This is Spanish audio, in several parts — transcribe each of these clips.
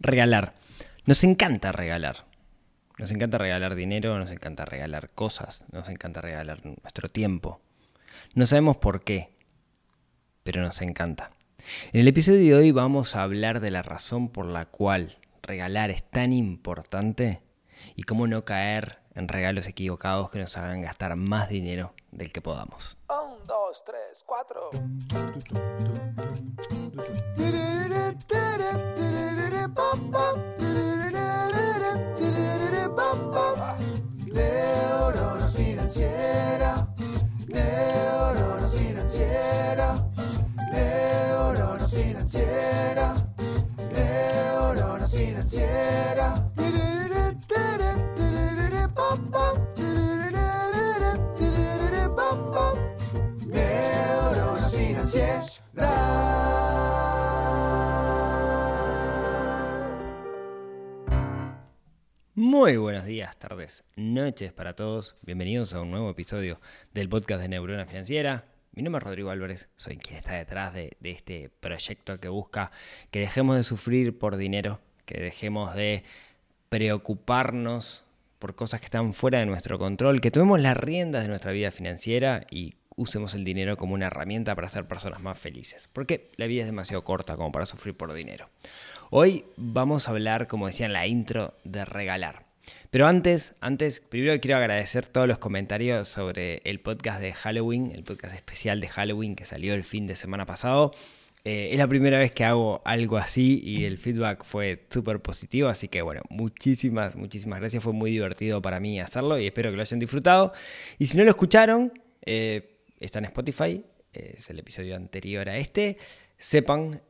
regalar. Nos encanta regalar. Nos encanta regalar dinero, nos encanta regalar cosas, nos encanta regalar nuestro tiempo. No sabemos por qué, pero nos encanta. En el episodio de hoy vamos a hablar de la razón por la cual regalar es tan importante y cómo no caer en regalos equivocados que nos hagan gastar más dinero del que podamos. Un, dos, tres, cuatro. Neurona financiera, neurona financiera, neurona financiera, financiera. Muy buenos días, tardes, noches para todos. Bienvenidos a un nuevo episodio del podcast de Neurona Financiera. Mi nombre es Rodrigo Álvarez, soy quien está detrás de, de este proyecto que busca que dejemos de sufrir por dinero, que dejemos de preocuparnos por cosas que están fuera de nuestro control, que tomemos las riendas de nuestra vida financiera y usemos el dinero como una herramienta para ser personas más felices. Porque la vida es demasiado corta como para sufrir por dinero. Hoy vamos a hablar, como decía en la intro, de regalar. Pero antes, antes, primero quiero agradecer todos los comentarios sobre el podcast de Halloween, el podcast especial de Halloween que salió el fin de semana pasado. Eh, es la primera vez que hago algo así y el feedback fue súper positivo, así que bueno, muchísimas, muchísimas gracias, fue muy divertido para mí hacerlo y espero que lo hayan disfrutado. Y si no lo escucharon, eh, está en Spotify, eh, es el episodio anterior a este, sepan,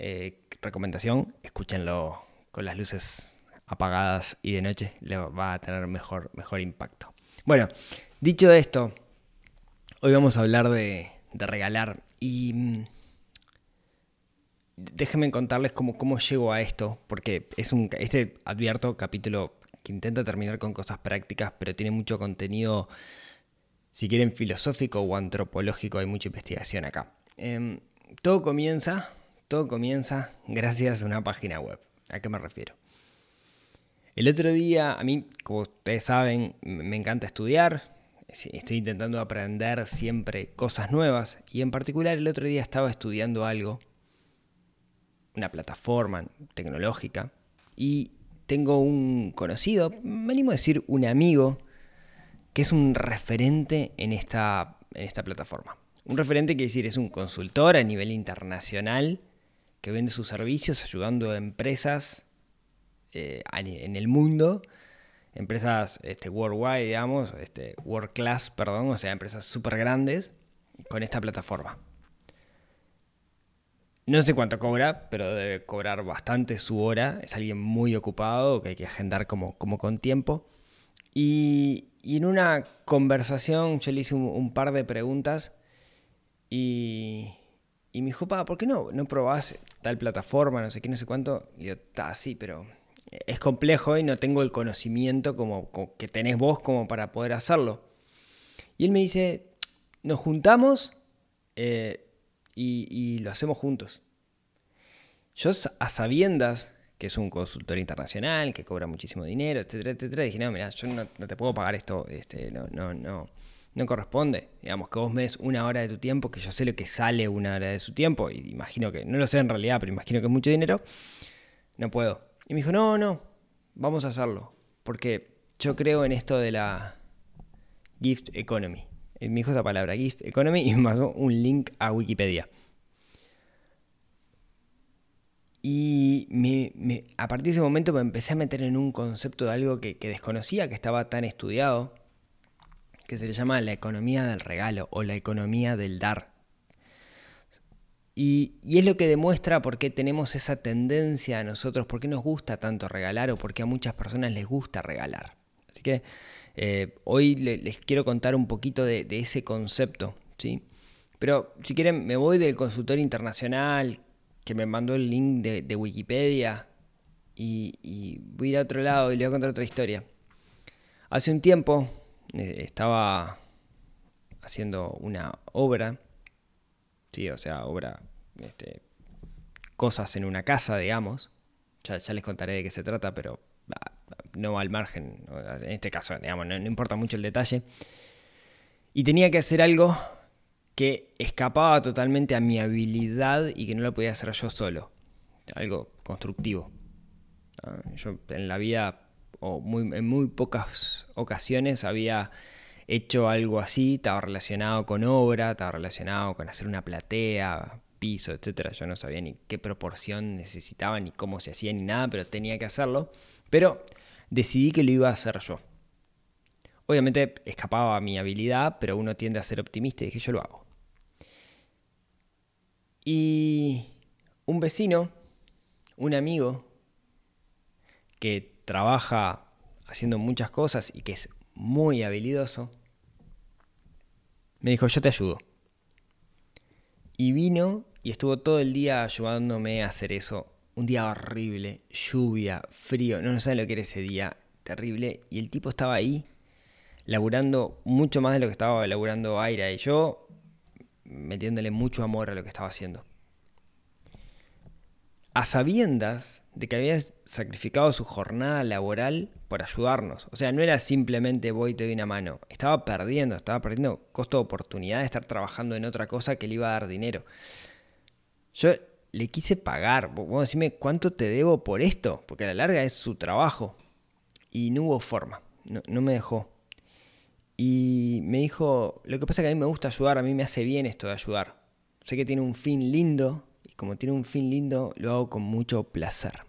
recomendación, escúchenlo con las luces apagadas y de noche, le va a tener mejor, mejor impacto. Bueno, dicho esto, hoy vamos a hablar de, de regalar y... mm, déjenme contarles cómo, cómo llego a esto, porque es un, este, advierto, capítulo que intenta terminar con cosas prácticas, pero tiene mucho contenido, si quieren, filosófico o antropológico, hay mucha investigación acá. Em, todo comienza, todo comienza gracias a una página web. ¿A qué me refiero? El otro día, a mí, como ustedes saben, me encanta estudiar, estoy intentando aprender siempre cosas nuevas, y en particular el otro día estaba estudiando algo una plataforma tecnológica y tengo un conocido, me animo a decir un amigo, que es un referente en esta, en esta plataforma. Un referente quiere decir es un consultor a nivel internacional que vende sus servicios ayudando a empresas eh, en el mundo, empresas este, worldwide, digamos, este, world class, perdón, o sea, empresas súper grandes con esta plataforma. No sé cuánto cobra, pero debe cobrar bastante su hora. Es alguien muy ocupado que hay que agendar como, como con tiempo. Y, en una conversación yo le hice un, par de preguntas y, y me dijo, pa, ¿por qué no, no probás tal plataforma, no sé qué, no sé cuánto? Y yo, está, sí, pero es complejo y no tengo el conocimiento como, que tenés vos como para poder hacerlo. Y él me dice, nos juntamos. Eh, y, lo hacemos juntos. Yo a sabiendas que es un consultor internacional, que cobra muchísimo dinero, etcétera, etcétera, dije, no, mira, yo no, no, te puedo pagar esto, este, no, no, no, no corresponde. Digamos, que vos me des una hora de tu tiempo, que yo sé lo que sale una hora de su tiempo, y imagino que, no lo sé en realidad, pero imagino que es mucho dinero, no puedo. Y me dijo, no, no, vamos a hacerlo, porque yo creo en esto de la gift economy me dijo esa palabra, Gift Economy, y me pasó un link a Wikipedia. Y me, a partir de ese momento me empecé a meter en un concepto de algo que, desconocía, que estaba tan estudiado, que se le llama la economía del regalo o la economía del dar. Y, es lo que demuestra por qué tenemos esa tendencia a nosotros, por qué nos gusta tanto regalar o por qué a muchas personas les gusta regalar. Así que eh, hoy le, les quiero contar un poquito de, ese concepto, ¿sí? Pero si quieren, me voy del consultor internacional que me mandó el link de, Wikipedia y, y, voy a ir a otro lado y le voy a contar otra historia. Hace un tiempo eh, estaba haciendo una obra, sí, o sea, obra, este, cosas en una casa, digamos, Ya, les contaré de qué se trata, pero ah, no al margen. En este caso, digamos, no, importa mucho el detalle. Y tenía que hacer algo que escapaba totalmente a mi habilidad y que no lo podía hacer yo solo. Algo constructivo. Yo en la vida, o en muy pocas ocasiones, había hecho algo así, estaba relacionado con obra, estaba relacionado con hacer una platea, piso, etcétera. Yo no sabía ni qué proporción necesitaba, ni cómo se hacía, ni nada, pero tenía que hacerlo. Pero decidí que lo iba a hacer yo. Obviamente escapaba a mi habilidad, pero uno tiende a ser optimista y dije, yo lo hago. Y un vecino, un amigo, que trabaja haciendo muchas cosas y que es muy habilidoso, me dijo, yo te ayudo. Y vino y estuvo todo el día ayudándome a hacer eso. Un día horrible, lluvia, frío, no, no saben lo que era ese día, terrible. Y el tipo estaba ahí, laburando mucho más de lo que estaba laburando Aira y yo, metiéndole mucho amor a lo que estaba haciendo. A sabiendas de que había sacrificado su jornada laboral por ayudarnos. O sea, no era simplemente voy y te doy una mano. Estaba perdiendo, estaba perdiendo costo de oportunidad de estar trabajando en otra cosa que le iba a dar dinero. Yo le quise pagar. Vos decime cuánto te debo por esto, porque a la larga es su trabajo. Y no hubo forma, no, me dejó. Y me dijo, lo que pasa es que a mí me gusta ayudar, a mí me hace bien esto de ayudar. Sé que tiene un fin lindo, y como tiene un fin lindo, lo hago con mucho placer.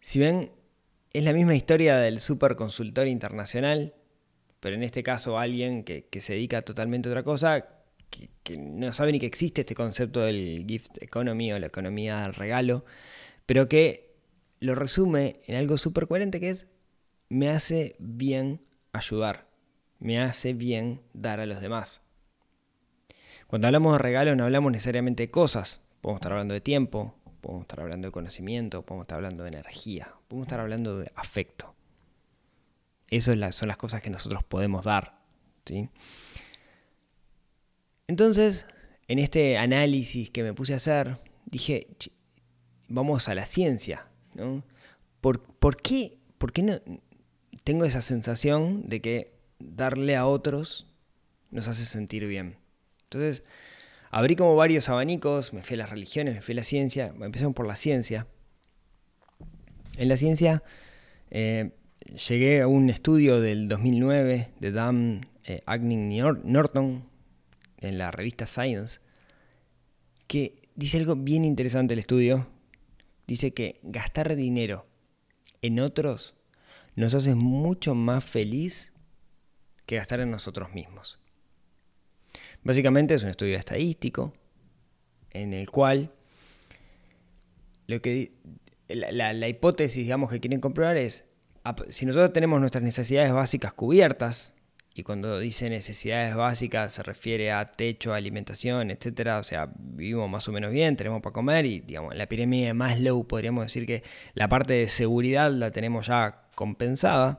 Si ven, es la misma historia del superconsultor internacional, pero en este caso alguien que se dedica totalmente a otra cosa, que, no sabe ni que existe este concepto del gift economy o la economía del regalo, pero que lo resume en algo súper coherente que es, me hace bien ayudar, me hace bien dar a los demás. Cuando hablamos de regalo no hablamos necesariamente de cosas, podemos estar hablando de tiempo, podemos estar hablando de conocimiento, podemos estar hablando de energía, podemos estar hablando de afecto. Esas son las cosas que nosotros podemos dar. ¿sí? Entonces, en este análisis que me puse a hacer, dije, vamos a la ciencia. ¿no? ¿Por, ¿Por, qué, ¿Por qué no tengo esa sensación de que darle a otros nos hace sentir bien? Entonces, abrí como varios abanicos, me fui a las religiones, me fui a la ciencia, empezamos por la ciencia. En la ciencia eh, llegué a un estudio del 2009 de Dan eh, Norton en la revista Science, que dice algo bien interesante el estudio. Dice que gastar dinero en otros nos hace mucho más feliz que gastar en nosotros mismos. Básicamente es un estudio estadístico en el cual lo que la, hipótesis digamos que quieren comprobar es si nosotros tenemos nuestras necesidades básicas cubiertas y cuando dice necesidades básicas se refiere a techo, alimentación, etcétera, o sea, vivimos más o menos bien, tenemos para comer y digamos, la pirámide de Maslow podríamos decir que la parte de seguridad la tenemos ya compensada.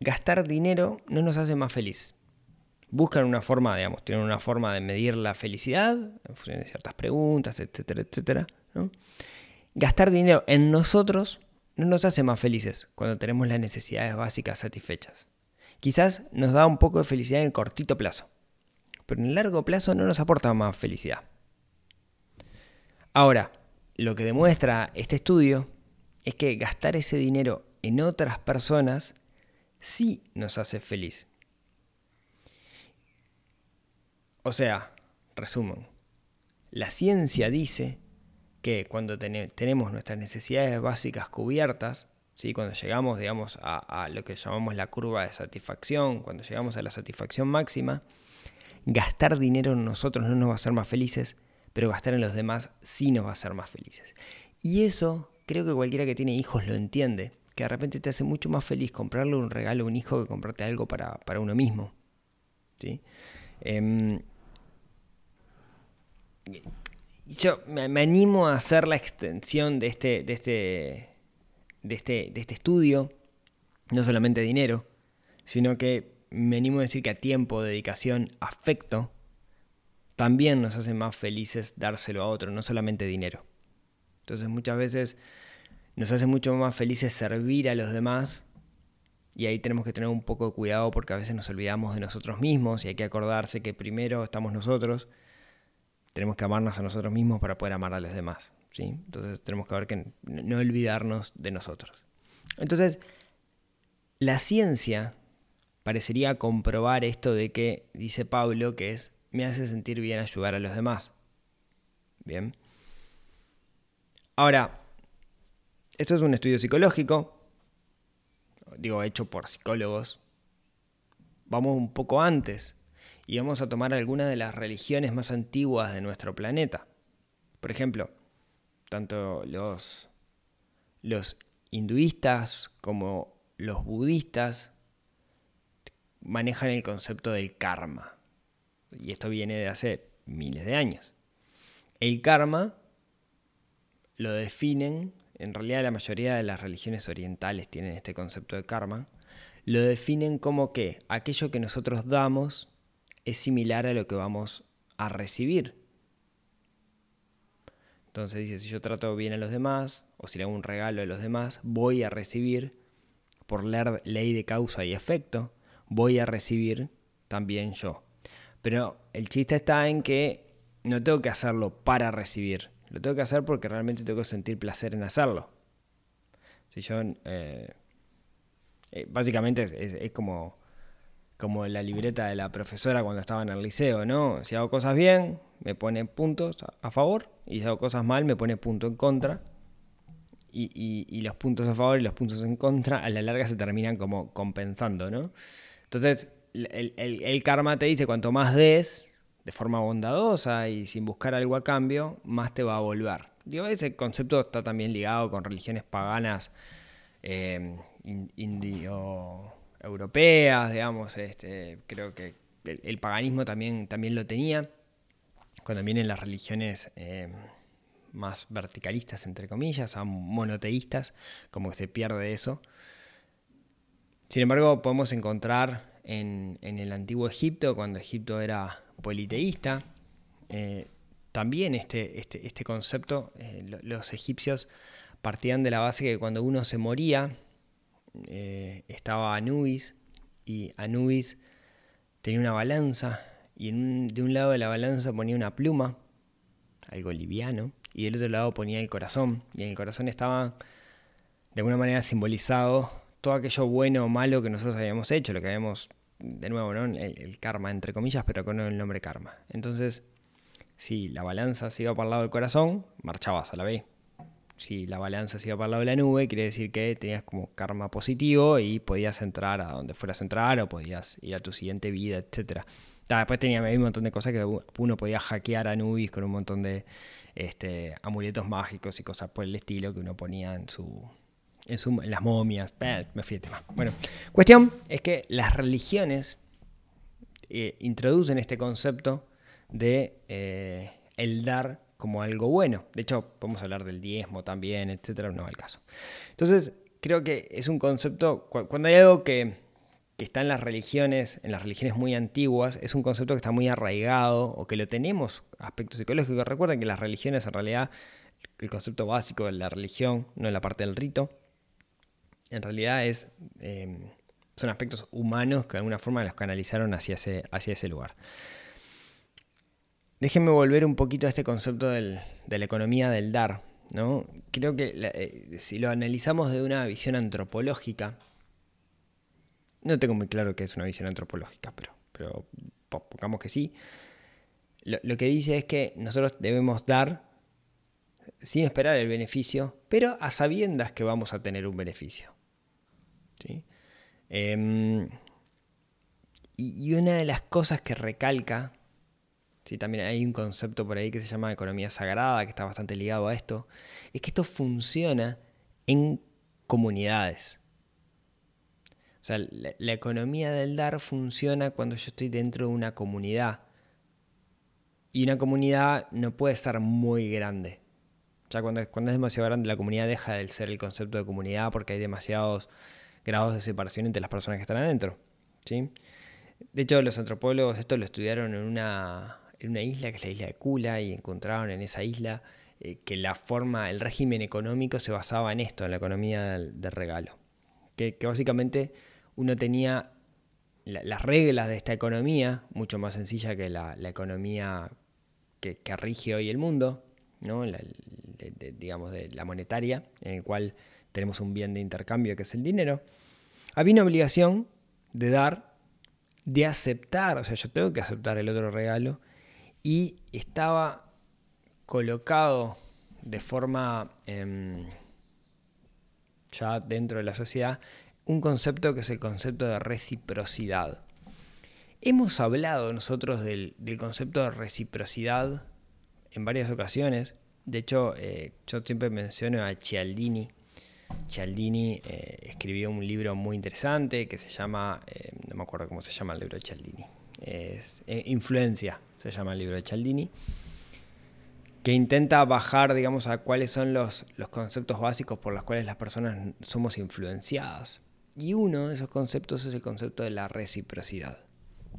Gastar dinero no nos hace más feliz buscan una forma, digamos, tienen una forma de medir la felicidad en función de ciertas preguntas, etcétera, etcétera. Gastar dinero en nosotros no nos hace más felices cuando tenemos las necesidades básicas satisfechas. Quizás nos da un poco de felicidad en el cortito plazo, pero en el largo plazo no nos aporta más felicidad. Ahora, lo que demuestra este estudio es que gastar ese dinero en otras personas sí nos hace feliz. O sea, resumen, la ciencia dice que cuando ten tenemos nuestras necesidades básicas cubiertas, ¿sí? cuando llegamos digamos, a, lo que llamamos la curva de satisfacción, cuando llegamos a la satisfacción máxima, gastar dinero en nosotros no nos va a hacer más felices, pero gastar en los demás sí nos va a hacer más felices. Y eso creo que cualquiera que tiene hijos lo entiende, que de repente te hace mucho más feliz comprarle un regalo a un hijo que comprarte algo para, para uno mismo. ¿sí? Eh, yo me, animo a hacer la extensión de este, de este, de este, de este estudio, no solamente dinero, sino que me animo a decir que a tiempo, dedicación, afecto, también nos hace más felices dárselo a otro, no solamente dinero. Entonces muchas veces nos hace mucho más felices servir a los demás y ahí tenemos que tener un poco de cuidado porque a veces nos olvidamos de nosotros mismos y hay que acordarse que primero estamos nosotros, tenemos que amarnos a nosotros mismos para poder amar a los demás. ¿sí? Entonces tenemos que ver que no olvidarnos de nosotros. Entonces, la ciencia parecería comprobar esto de que dice Pablo que es me hace sentir bien ayudar a los demás. Bien. Ahora, esto es un estudio psicológico, digo, hecho por psicólogos. Vamos un poco antes y vamos a tomar algunas de las religiones más antiguas de nuestro planeta. Por ejemplo, tanto los, los hinduistas como los budistas manejan el concepto del karma. Y esto viene de hace miles de años. El karma lo definen, en realidad la mayoría de las religiones orientales tienen este concepto de karma, lo definen como que aquello que nosotros damos es similar a lo que vamos a recibir. Entonces dice, si yo trato bien a los demás, o si le hago un regalo a los demás, voy a recibir, por ley de causa y efecto, voy a recibir también yo. Pero el chiste está en que no tengo que hacerlo para recibir, lo tengo que hacer porque realmente tengo que sentir placer en hacerlo. Si yo, eh, eh, básicamente es, como, como la libreta de la profesora cuando estaba en el liceo, ¿no? Si hago cosas bien, me pone puntos a favor, y si hago cosas mal, me pone punto en contra. Y, los puntos a favor y los puntos en contra a la larga se terminan como compensando, ¿no? Entonces, el, karma te dice, cuanto más des, de forma bondadosa y sin buscar algo a cambio, más te va a volver. Digo, ese concepto está también ligado con religiones paganas eh, indio-europeas, digamos, este, creo que el, paganismo también, también lo tenía. Cuando vienen las religiones eh, más verticalistas, entre comillas, a monoteístas, como que se pierde eso. Sin embargo, podemos encontrar en, el antiguo Egipto, cuando Egipto era politeísta, eh, también este, este, este concepto, eh, los egipcios partían de la base que cuando uno se moría, eh, estaba Anubis, y Anubis tenía una balanza, y de un lado de la balanza ponía una pluma, algo liviano, y del otro lado ponía el corazón, y en el corazón estaba de alguna manera simbolizado todo aquello bueno o malo que nosotros habíamos hecho, lo que habíamos, de nuevo, ¿no? el, karma, entre comillas, pero con el nombre karma. Entonces, si la balanza se iba para el lado del corazón, marchabas a la B. Si la balanza se iba para el lado de la nube, quiere decir que tenías como karma positivo y podías entrar a donde fueras a entrar o podías ir a tu siguiente vida, etc. después tenía un montón de cosas que uno podía hackear a Nubis con un montón de este, amuletos mágicos y cosas por el estilo que uno ponía en su, en, las momias. Me fui de tema. Bueno, cuestión es que las religiones eh, introducen este concepto de eh, el dar como algo bueno. De hecho, podemos hablar del diezmo también, etcétera, no va el caso. Entonces, creo que es un concepto, cuando hay algo que, que está en las religiones, en las religiones muy antiguas, es un concepto que está muy arraigado o que lo tenemos aspectos psicológicos. Recuerden que las religiones en realidad, el concepto básico de la religión, no es la parte del rito, en realidad es, em, son aspectos humanos que de alguna forma los canalizaron hacia ese lugar. Déjenme volver un poquito a este concepto de la economía del dar. ¿no? Creo que eh, si lo analizamos de una visión antropológica, no tengo muy claro qué es una visión antropológica, pero, pongamos que sí. lo que dice es que nosotros debemos dar sin esperar el beneficio, pero a sabiendas que vamos a tener un beneficio. Em, y, una de las cosas que recalca, ¿sí? también hay un concepto por ahí que se llama economía sagrada, que está bastante ligado a esto, es que esto funciona en comunidades. O sea, la economía del dar funciona cuando yo estoy dentro de una comunidad. Y una comunidad no puede estar muy grande. Ya cuando, cuando es demasiado grande la comunidad deja de ser el concepto de comunidad porque hay demasiados grados de separación entre las personas que están adentro. ¿sí? De hecho, los antropólogos esto lo estudiaron en una, en una isla que es la isla de Kula y encontraron en esa isla eh, que la forma, el régimen económico se basaba en esto, en la economía del, regalo. Que, básicamente uno tenía las reglas de esta economía, mucho más sencilla que la, economía que, rige hoy el mundo, ¿no? digamos de la monetaria, en el cual tenemos un bien de intercambio que es el dinero. Había una obligación de dar, de aceptar, o sea, yo tengo que aceptar el otro regalo, y estaba colocado de forma em, ya dentro de la sociedad un concepto que es el concepto de reciprocidad. Hemos hablado nosotros del, concepto de reciprocidad en varias ocasiones. De hecho, eh, yo siempre menciono a Cialdini. Cialdini eh, escribió un libro muy interesante que se llama, eh, no me acuerdo cómo se llama el libro de Cialdini, es Influencia, se llama el libro de Cialdini que intenta bajar, digamos, a cuáles son los, los conceptos básicos por los cuales las personas somos influenciadas. Y uno de esos conceptos es el concepto de la reciprocidad.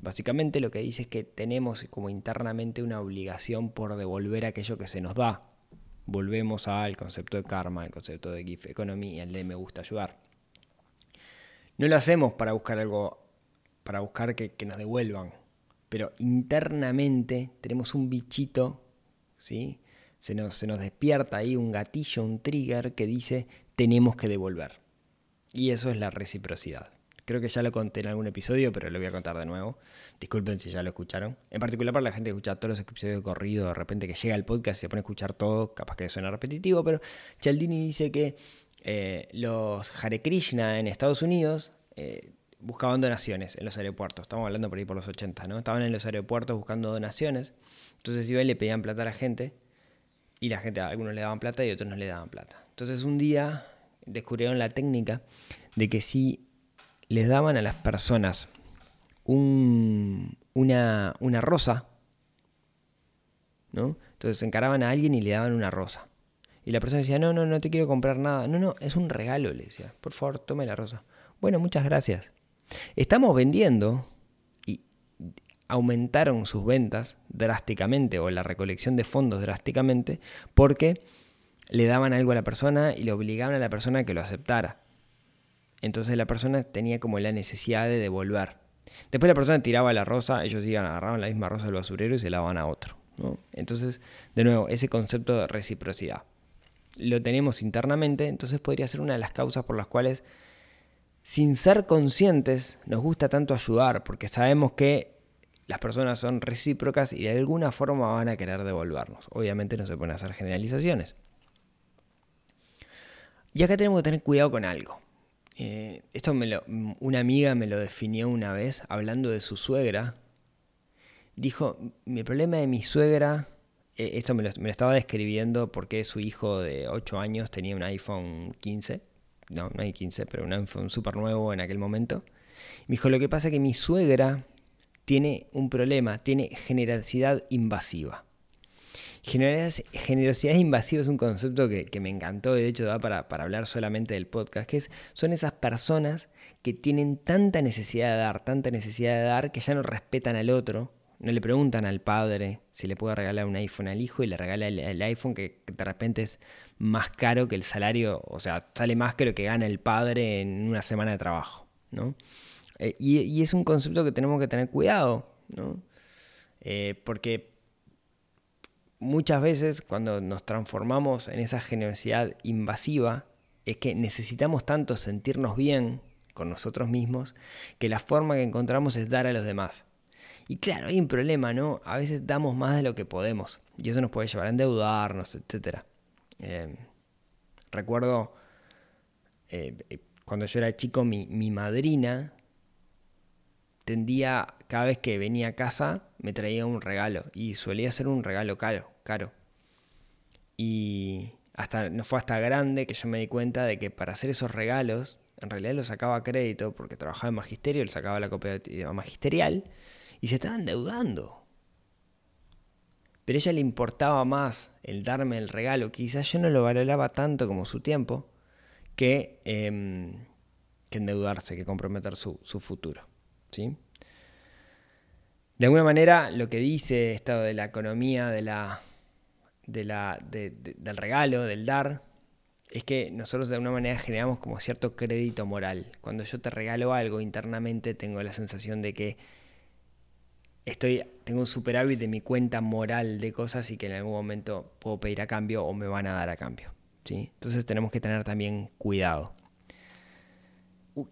Básicamente lo que dice es que tenemos como internamente una obligación por devolver aquello que se nos da. Volvemos al concepto de karma, al concepto de GIF economy al de me gusta ayudar. No lo hacemos para buscar algo, para buscar que, que nos devuelvan, pero internamente tenemos un bichito nos, se nos despierta ahí un gatillo, un trigger que dice tenemos que devolver. Y eso es la reciprocidad. Creo que ya lo conté en algún episodio, pero lo voy a contar de nuevo. Disculpen si ya lo escucharon. En particular para la gente que escucha todos los episodios de corrido, de repente que llega el podcast y se pone a escuchar todo, capaz que suena repetitivo, pero Chaldini dice que eh, los Hare Krishna en Estados Unidos eh, buscaban donaciones en los aeropuertos. Estamos hablando por ahí por los 80, ¿no? Estaban en los aeropuertos buscando donaciones entonces iba y le pedían plata a la gente y la gente, a algunos le daban plata y otros no le daban plata. Entonces un día descubrieron la técnica de que si les daban a las personas una, una rosa, ¿no? Entonces encaraban a alguien y le daban una rosa. Y la persona decía, no, no, no te quiero comprar nada. No, no, es un regalo, le decía. Por favor, tome la rosa. Bueno, muchas gracias. Estamos vendiendo aumentaron sus ventas drásticamente o la recolección de fondos drásticamente porque le daban algo a la persona y le obligaban a la persona a que lo aceptara. Entonces la persona tenía como la necesidad de devolver. Después la persona tiraba la rosa, ellos iban, agarraban la misma rosa del basurero y se la daban a otro. Entonces, de nuevo, ese concepto de reciprocidad. Lo tenemos internamente, entonces podría ser una de las causas por las cuales, sin ser conscientes, nos gusta tanto ayudar, porque sabemos que las personas son recíprocas y de alguna forma van a querer devolvernos. Obviamente no se pueden hacer generalizaciones. Y acá tenemos que tener cuidado con algo. Eh, esto me lo, una amiga me lo definió una vez hablando de su suegra. Dijo, mi problema de mi suegra, eh, esto me lo, me lo, estaba describiendo porque su hijo de 8 años tenía un iPhone 15. No, no hay 15, pero un iPhone súper nuevo en aquel momento. Me dijo, lo que pasa es que mi suegra tiene un problema, tiene generosidad invasiva. Generosidad invasiva es un concepto que, me encantó, de hecho, da para, hablar solamente del podcast, que es, son esas personas que tienen tanta necesidad de dar, tanta necesidad de dar, que ya no respetan al otro, no le preguntan al padre si le puede regalar un iPhone al hijo y le regala el, iPhone que, de repente es más caro que el salario, o sea, sale más que lo que gana el padre en una semana de trabajo, ¿no? Eh, y, es un concepto que tenemos que tener cuidado, ¿no? Eh, porque muchas veces cuando nos transformamos en esa generosidad invasiva, es que necesitamos tanto sentirnos bien con nosotros mismos que la forma que encontramos es dar a los demás. Y claro, hay un problema, ¿no? A veces damos más de lo que podemos y eso nos puede llevar a endeudarnos, etc. Eh, recuerdo cuando yo era chico, mi, mi madrina tendía, cada vez que venía a casa, me traía un regalo. Y solía ser un regalo caro, caro. Y hasta, no fue hasta grande que yo me di cuenta de que para hacer esos regalos, en realidad lo sacaba a crédito porque trabajaba en magisterio, le sacaba la cooperativa magisterial y se estaba endeudando. Pero a ella le importaba más el darme el regalo, quizás yo no lo valoraba tanto como su tiempo, que, em, que endeudarse, que comprometer su, futuro. De alguna manera, lo que dice esto de la economía, de la, de la, de- de- del regalo, del dar, es que nosotros de alguna manera generamos como cierto crédito moral. Cuando yo te regalo algo internamente, tengo la sensación de que estoy, tengo un superávit de mi cuenta moral de cosas y que en algún momento puedo pedir a cambio o me van a dar a cambio. ¿sí? Entonces tenemos que tener también cuidado.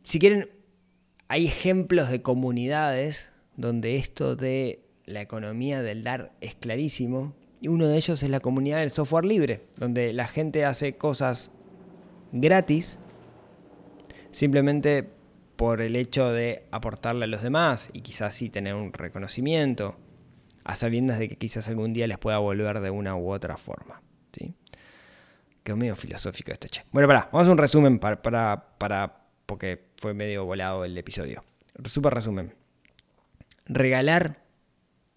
Si quieren, hay ejemplos de comunidades donde esto de la economía del dar es clarísimo. Y uno de ellos es la comunidad del software libre, donde la gente hace cosas gratis simplemente por el hecho de aportarle a los demás y quizás sí tener un reconocimiento, a sabiendas de que quizás algún día les pueda volver de una u otra forma. ¿sí? Quedó medio filosófico esto, che. Bueno, pará, vamos a un resumen para, para, para, porque fue medio volado el episodio. Super resumen. Regalar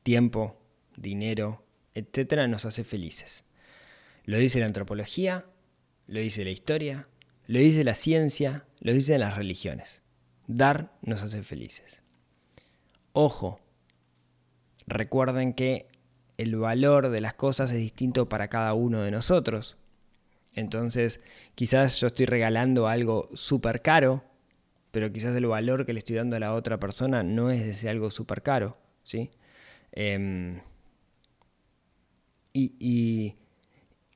tiempo, dinero, etcétera, nos hace felices. Lo dice la antropología, lo dice la historia, lo dice la ciencia, lo dicen las religiones. Dar nos hace felices. Ojo, recuerden que el valor de las cosas es distinto para cada uno de nosotros. Entonces, quizás yo estoy regalando algo súper caro, pero quizás el valor que le estoy dando a la otra persona no es ese algo súper caro. ¿sí? Em, y, y-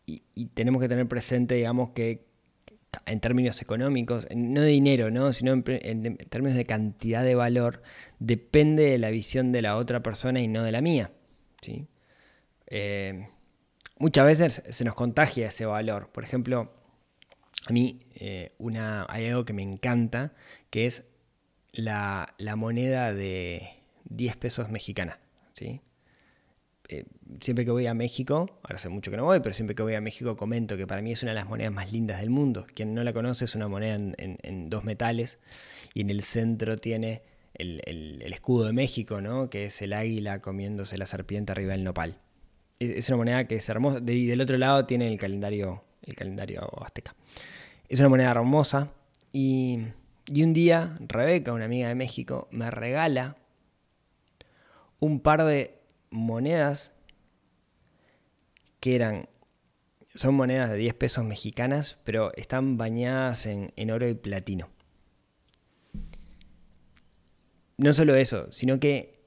y- y tenemos que tener presente, digamos, que en términos económicos, no de dinero, ¿no? sino en términos de cantidad de valor, depende de la visión de la otra persona y no de la mía. ¿sí? Eh, muchas veces se nos contagia ese valor. Por ejemplo, a mí eh, una, hay algo que me encanta, que es la, la moneda de 10 pesos mexicana. ¿sí? Eh, siempre que voy a México, ahora hace mucho que no voy, pero siempre que voy a México comento que para mí es una de las monedas más lindas del mundo. Quien no la conoce es una moneda en, dos metales y en el centro tiene el, escudo de México, ¿no? que es el águila comiéndose la serpiente arriba del nopal. Es, es una moneda que es hermosa. Y del otro lado tiene el calendario, el calendario azteca. Es una moneda hermosa. Y, y un día Rebeca, una amiga de México, me regala un par de monedas que eran, son monedas de 10 pesos mexicanas, pero están bañadas en, en oro y platino. No solo eso, sino que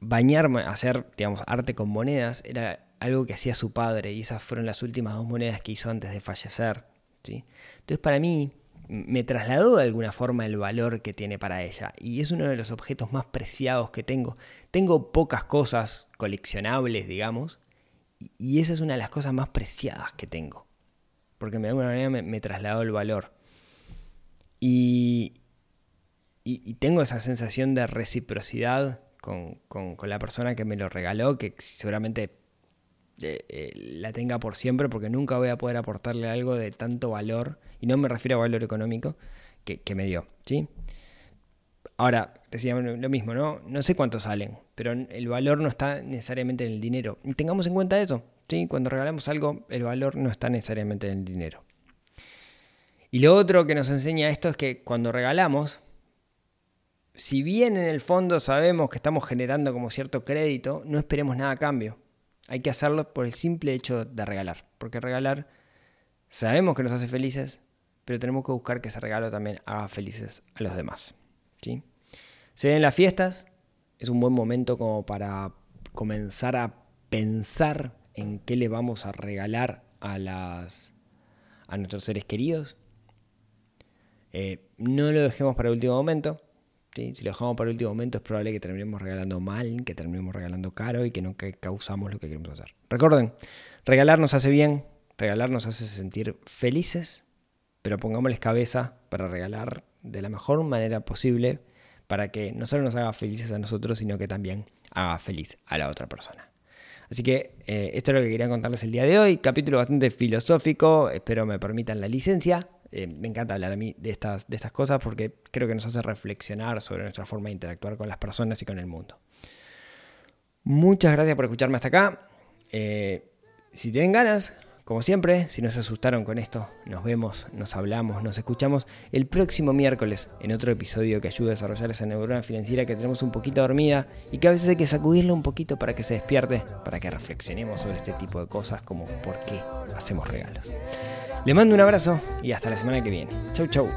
bañarme, hacer, digamos, arte con monedas era algo que hacía su padre y esas fueron las últimas dos monedas que hizo antes de fallecer. ¿sí? Entonces para mí me trasladó de alguna forma el valor que tiene para ella y es uno de los objetos más preciados que tengo. Tengo pocas cosas coleccionables, digamos, y- esa es una de las cosas más preciadas que tengo, porque de alguna manera me, trasladó el valor. Y, y, y tengo esa sensación de reciprocidad con, con- con la persona que me lo regaló, que seguramente eh, la tenga por siempre, porque nunca voy a poder aportarle algo de tanto valor, y no me refiero a valor económico, que, me dio. ¿sí? Ahora, decíamos lo mismo, ¿no? No sé cuánto salen, pero el valor no está necesariamente en el dinero. Tengamos en cuenta eso, ¿sí? Cuando regalamos algo, el valor no está necesariamente en el dinero. Y lo otro que nos enseña esto es que cuando regalamos, si bien en el fondo sabemos que estamos generando como cierto crédito, no esperemos nada a cambio. Hay que hacerlo por el simple hecho de regalar. Porque regalar sabemos que nos hace felices, pero tenemos que buscar que ese regalo también haga felices a los demás. ¿sí? Se ven las fiestas, es un buen momento como para comenzar a pensar en qué le vamos a regalar a, las, a nuestros seres queridos. Eh, no lo dejemos para el último momento. ¿Sí? Si lo dejamos para el último momento es probable que terminemos regalando mal, que terminemos regalando caro y que no causamos lo que queremos hacer. Recuerden, regalar nos hace bien, regalar nos hace sentir felices, pero pongámosles cabeza para regalar de la mejor manera posible para que no solo nos haga felices a nosotros, sino que también haga feliz a la otra persona. Así que eh, esto es lo que quería contarles el día de hoy. Capítulo bastante filosófico. Espero me permitan la licencia. Eh, me encanta hablar a mí de estas, de estas cosas porque creo que nos hace reflexionar sobre nuestra forma de interactuar con las personas y con el mundo. Muchas gracias por escucharme hasta acá. Eh, si tienen ganas, como siempre, si no se asustaron con esto, nos vemos, nos hablamos, nos escuchamos el próximo miércoles en otro episodio que ayude a desarrollar esa neurona financiera que tenemos un poquito dormida y que a veces hay que sacudirla un poquito para que se despierte, para que reflexionemos sobre este tipo de cosas como por qué hacemos regalos. Le mando un abrazo y hasta la semana que viene. Chau, chau.